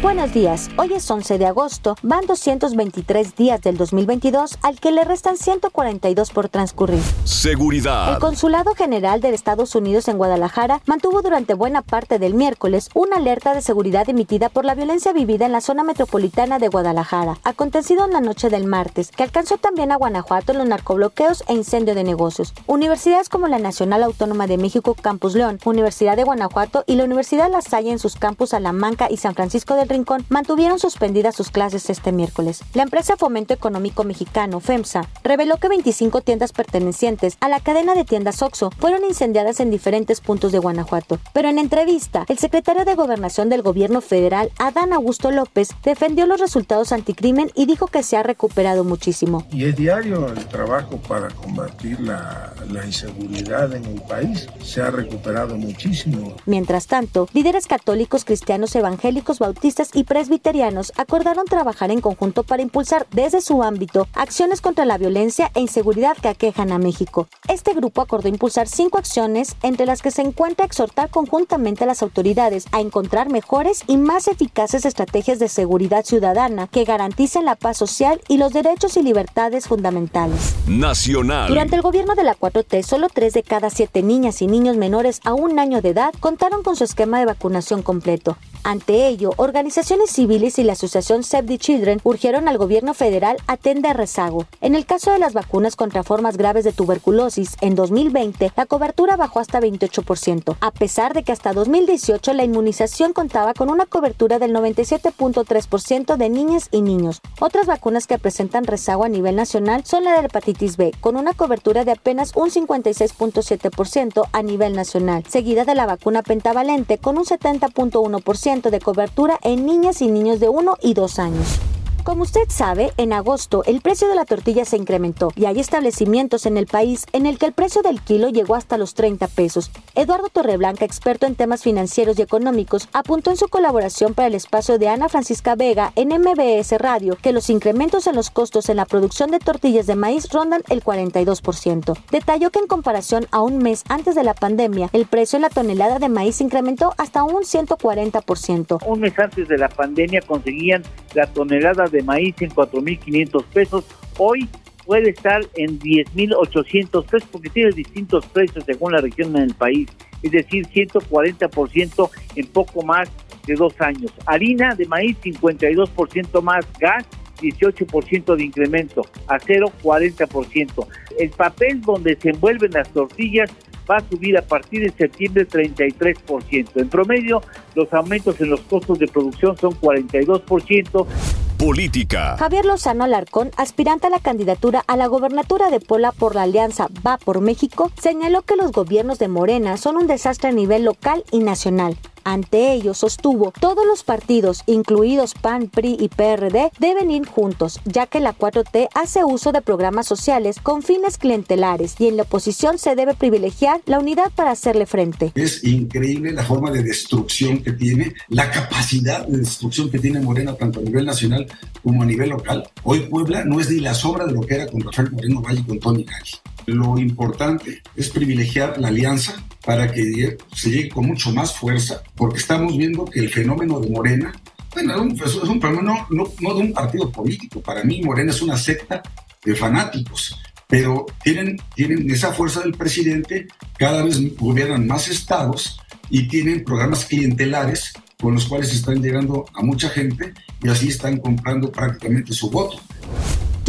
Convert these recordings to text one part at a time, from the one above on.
Buenos días, hoy es 11 de agosto, van 223 días del 2022 al que le restan 142 por transcurrir. Seguridad. El Consulado General de Estados Unidos en Guadalajara mantuvo durante buena parte del miércoles una alerta de seguridad emitida por la violencia vivida en la zona metropolitana de Guadalajara, acontecido en la noche del martes, que alcanzó también a Guanajuato en los narcobloqueos e incendio de negocios. Universidades como la Nacional Autónoma de México Campus León, Universidad de Guanajuato y la Universidad La Salle en sus campus Salamanca y San Francisco del Rincón mantuvieron suspendidas sus clases este miércoles. La empresa Fomento Económico Mexicano, FEMSA, reveló que 25 tiendas pertenecientes a la cadena de tiendas OXO fueron incendiadas en diferentes puntos de Guanajuato. Pero en entrevista, el secretario de Gobernación del Gobierno Federal, Adán Augusto López, defendió los resultados anticrimen y dijo que se ha recuperado muchísimo. Y es diario el trabajo para combatir la, la inseguridad en el país. Se ha recuperado muchísimo. Mientras tanto, líderes católicos, cristianos, evangélicos, bautistas y presbiterianos acordaron trabajar en conjunto para impulsar desde su ámbito acciones contra la violencia e inseguridad que aquejan a México. Este grupo acordó impulsar cinco acciones, entre las que se encuentra exhortar conjuntamente a las autoridades a encontrar mejores y más eficaces estrategias de seguridad ciudadana que garanticen la paz social y los derechos y libertades fundamentales. Nacional. Durante el gobierno de la 4T, solo 3 de cada 7 niñas y niños menores a un año de edad contaron con su esquema de vacunación completo. Ante ello, organizaciones civiles y la asociación Save the Children urgieron al gobierno federal atender rezago. En el caso de las vacunas contra formas graves de tuberculosis, en 2020 la cobertura bajó hasta 28%, a pesar de que hasta 2018 la inmunización contaba con una cobertura del 97.3% de niñas y niños. Otras vacunas que presentan rezago a nivel nacional son la de hepatitis B, con una cobertura de apenas un 56.7% a nivel nacional, seguida de la vacuna pentavalente con un 70.1% de cobertura en niñas y niños de 1 y 2 años. Como usted sabe, en agosto el precio de la tortilla se incrementó y hay establecimientos en el país en el que el precio del kilo llegó hasta los 30 pesos. Eduardo Torreblanca, experto en temas financieros y económicos, apuntó en su colaboración para el espacio de Ana Francisca Vega en MBS Radio que los incrementos en los costos en la producción de tortillas de maíz rondan el 42%. Detalló que en comparación a un mes antes de la pandemia, el precio en la tonelada de maíz incrementó hasta un 140%. Un mes antes de la pandemia conseguían la tonelada de maíz en 4.500 pesos. Hoy puede estar en 10.800 pesos porque tiene distintos precios según la región en el país. Es decir, 140% en poco más de dos años. Harina de maíz 52% más. Gas 18% de incremento. Acero 40%. El papel donde se envuelven las tortillas va a subir a partir de septiembre 33%. En promedio, los aumentos en los costos de producción son 42%. Política. Javier Lozano Alarcón, aspirante a la candidatura a la gobernatura de Puebla por la alianza Va por México, señaló que los gobiernos de Morena son un desastre a nivel local y nacional. Ante ello, sostuvo, todos los partidos, incluidos PAN, PRI y PRD, deben ir juntos, ya que la 4T hace uso de programas sociales con fines clientelares y en la oposición se debe privilegiar la unidad para hacerle frente. Es increíble la forma de destrucción que tiene, la capacidad de destrucción que tiene Morena tanto a nivel nacional como a nivel local. Hoy Puebla no es ni la sombra de lo que era con Rafael Moreno Valle y con Tony Cali. Lo importante es privilegiar la alianza para que se llegue con mucho más fuerza, porque estamos viendo que el fenómeno de Morena, bueno, es un fenómeno no, no de un partido político, para mí Morena es una secta de fanáticos, pero tienen, tienen esa fuerza del presidente, cada vez gobiernan más estados y tienen programas clientelares con los cuales están llegando a mucha gente y así están comprando prácticamente su voto.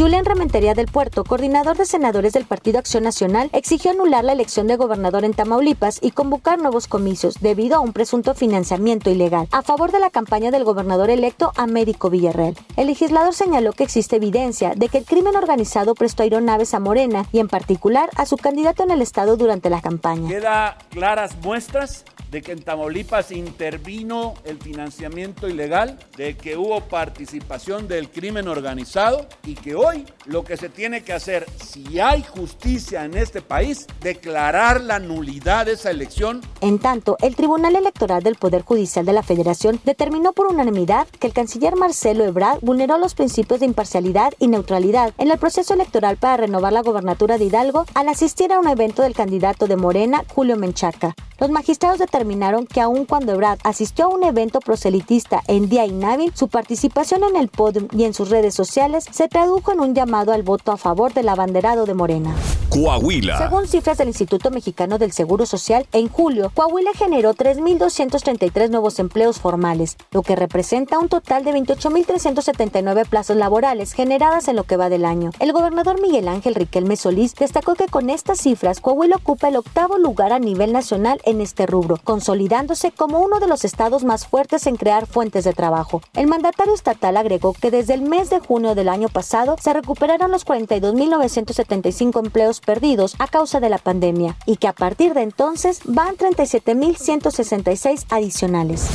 Julián Rementería del Puerto, coordinador de senadores del Partido Acción Nacional, exigió anular la elección de gobernador en Tamaulipas y convocar nuevos comicios debido a un presunto financiamiento ilegal a favor de la campaña del gobernador electo Américo Villarreal. El legislador señaló que existe evidencia de que el crimen organizado prestó aeronaves a Morena y en particular a su candidato en el estado durante la campaña. Queda claras muestras de que en Tamaulipas intervino el financiamiento ilegal, de que hubo participación del crimen organizado y que hoy lo que se tiene que hacer, si hay justicia en este país, declarar la nulidad de esa elección. En tanto, el Tribunal Electoral del Poder Judicial de la Federación determinó por unanimidad que el canciller Marcelo Ebrard vulneró los principios de imparcialidad y neutralidad en el proceso electoral para renovar la gobernatura de Hidalgo al asistir a un evento del candidato de Morena, Julio Menchaca. Los magistrados determinaron que aun cuando Ebrard asistió a un evento proselitista en día inhábil, su participación en el podium y en sus redes sociales se tradujo en un llamado al voto a favor del abanderado de Morena. Coahuila. Según cifras del Instituto Mexicano del Seguro Social, en julio, Coahuila generó 3.233 nuevos empleos formales, lo que representa un total de 28.379 plazas laborales generadas en lo que va del año. El gobernador Miguel Ángel Riquelme Solís destacó que con estas cifras, Coahuila ocupa el octavo lugar a nivel nacional en este rubro, consolidándose como uno de los estados más fuertes en crear fuentes de trabajo. El mandatario estatal agregó que desde el mes de junio del año pasado se recuperaron los 42.975 empleos perdidos a causa de la pandemia y que a partir de entonces van 37.166 adicionales.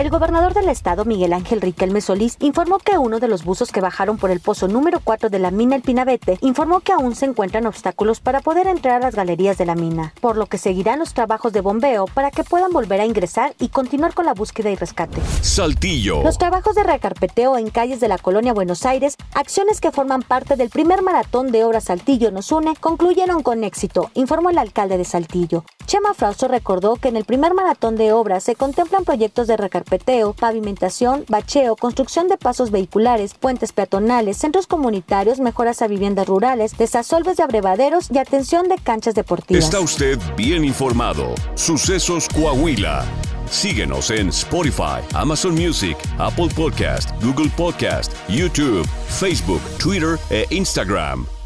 El gobernador del estado, Miguel Ángel Riquelme Solís, informó que uno de los buzos que bajaron por el pozo número 4 de la mina El Pinabete informó que aún se encuentran obstáculos para poder entrar a las galerías de la mina, por lo que seguirán los trabajos de bombeo para que puedan volver a ingresar y continuar con la búsqueda y rescate. Saltillo. Los trabajos de recarpeteo en calles de la colonia Buenos Aires, acciones que forman parte del primer maratón de obras Saltillo nos une, concluyeron con éxito, informó el alcalde de Saltillo. Chema Frausto recordó que en el primer maratón de obras se contemplan proyectos de recarpeteo, pavimentación, bacheo, construcción de pasos vehiculares, puentes peatonales, centros comunitarios, mejoras a viviendas rurales, desasolves de abrevaderos y atención de canchas deportivas. Está usted bien informado. Sucesos Coahuila. Síguenos en Spotify, Amazon Music, Apple Podcast, Google Podcast, YouTube, Facebook, Twitter e Instagram.